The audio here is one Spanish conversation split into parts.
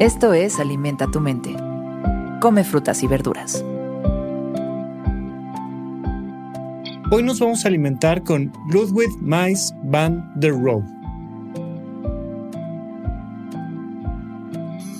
Esto es Alimenta tu mente. Come frutas y verduras. Hoy nos vamos a alimentar con Ludwig Mies van der Rohe.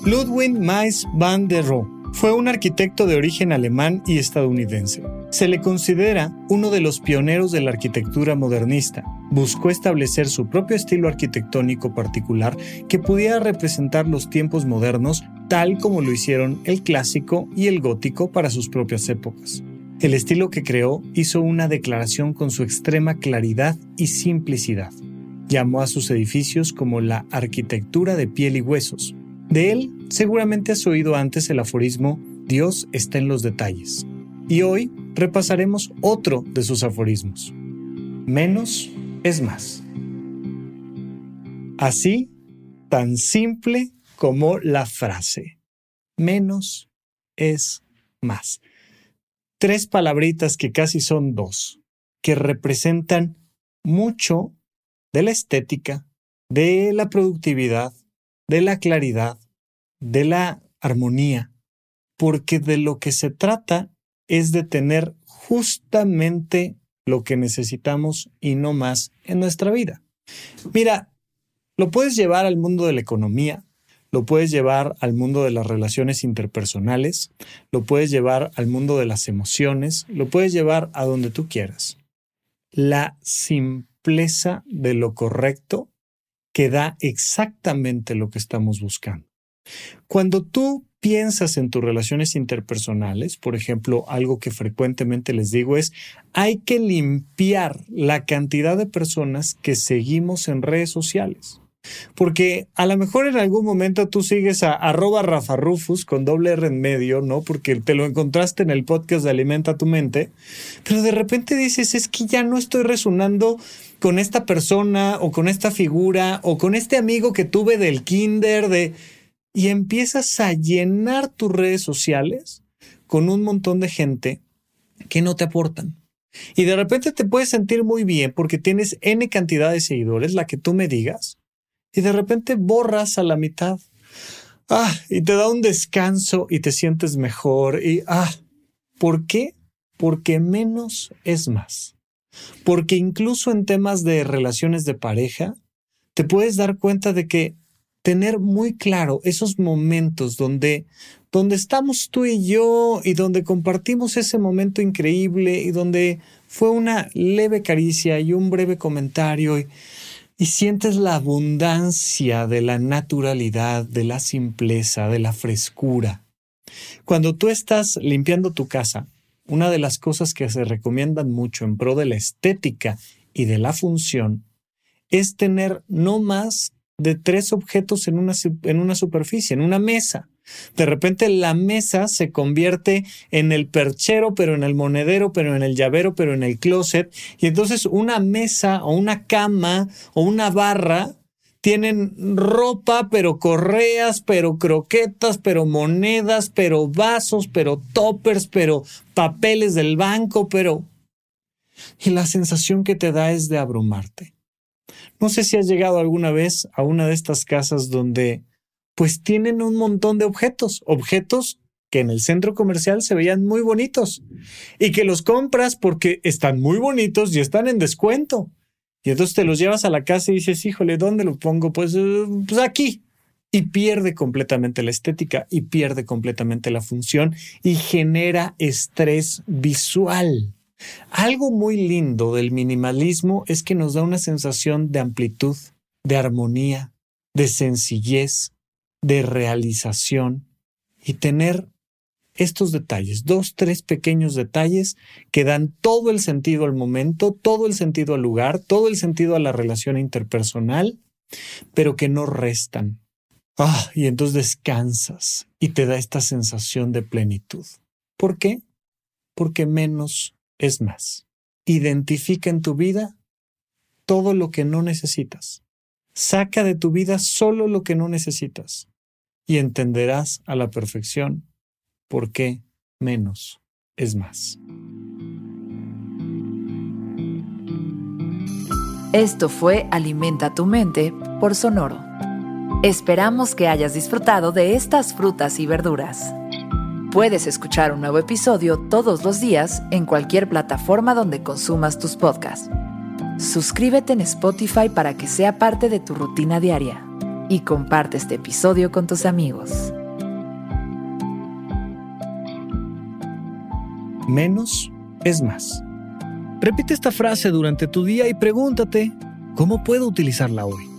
Ludwig Mies van der Rohe fue un arquitecto de origen alemán y estadounidense. Se le considera uno de los pioneros de la arquitectura modernista. Buscó establecer su propio estilo arquitectónico particular que pudiera representar los tiempos modernos tal como lo hicieron el clásico y el gótico para sus propias épocas. El estilo que creó hizo una declaración con su extrema claridad y simplicidad. Llamó a sus edificios como la arquitectura de piel y huesos. De él seguramente has oído antes el aforismo Dios está en los detalles. Y hoy repasaremos otro de sus aforismos. Menos es más. Así, tan simple como la frase. Menos es más. Tres palabritas que casi son dos, que representan mucho de la estética, de la productividad, de la claridad, de la armonía, porque de lo que se trata es de tener justamente lo que necesitamos y no más en nuestra vida. Mira, lo puedes llevar al mundo de la economía, lo puedes llevar al mundo de las relaciones interpersonales, lo puedes llevar al mundo de las emociones, lo puedes llevar a donde tú quieras. La simpleza de lo correcto que da exactamente lo que estamos buscando. Cuando tú piensas en tus relaciones interpersonales, por ejemplo, algo que frecuentemente les digo es, hay que limpiar la cantidad de personas que seguimos en redes sociales. Porque a lo mejor en algún momento tú sigues a arroba con doble R en medio, ¿no? Porque te lo encontraste en el podcast de Alimenta tu mente, pero de repente dices, es que ya no estoy resonando con esta persona o con esta figura o con este amigo que tuve del kinder, de y empiezas a llenar tus redes sociales con un montón de gente que no te aportan. Y de repente te puedes sentir muy bien porque tienes N cantidad de seguidores, la que tú me digas, y de repente borras a la mitad. Ah, y te da un descanso y te sientes mejor. Y ah, ¿por qué? Porque menos es más. Porque incluso en temas de relaciones de pareja, te puedes dar cuenta de que tener muy claro esos momentos donde, donde estamos tú y yo y donde compartimos ese momento increíble y donde fue una leve caricia y un breve comentario y, y sientes la abundancia de la naturalidad, de la simpleza, de la frescura. Cuando tú estás limpiando tu casa, una de las cosas que se recomiendan mucho en pro de la estética y de la función es tener no más de tres objetos en una, en una superficie, en una mesa. De repente la mesa se convierte en el perchero, pero en el monedero, pero en el llavero, pero en el closet. Y entonces una mesa o una cama o una barra tienen ropa, pero correas, pero croquetas, pero monedas, pero vasos, pero toppers, pero papeles del banco, pero... Y la sensación que te da es de abrumarte. No sé si has llegado alguna vez a una de estas casas donde pues tienen un montón de objetos, objetos que en el centro comercial se veían muy bonitos y que los compras porque están muy bonitos y están en descuento. Y entonces te los llevas a la casa y dices, híjole, ¿dónde lo pongo? Pues, eh, pues aquí. Y pierde completamente la estética y pierde completamente la función y genera estrés visual. Algo muy lindo del minimalismo es que nos da una sensación de amplitud, de armonía, de sencillez, de realización y tener estos detalles, dos, tres pequeños detalles que dan todo el sentido al momento, todo el sentido al lugar, todo el sentido a la relación interpersonal, pero que no restan. Ah, y entonces descansas y te da esta sensación de plenitud. ¿Por qué? Porque menos es más, identifica en tu vida todo lo que no necesitas. Saca de tu vida solo lo que no necesitas y entenderás a la perfección por qué menos es más. Esto fue Alimenta tu mente por Sonoro. Esperamos que hayas disfrutado de estas frutas y verduras. Puedes escuchar un nuevo episodio todos los días en cualquier plataforma donde consumas tus podcasts. Suscríbete en Spotify para que sea parte de tu rutina diaria y comparte este episodio con tus amigos. Menos es más. Repite esta frase durante tu día y pregúntate, ¿cómo puedo utilizarla hoy?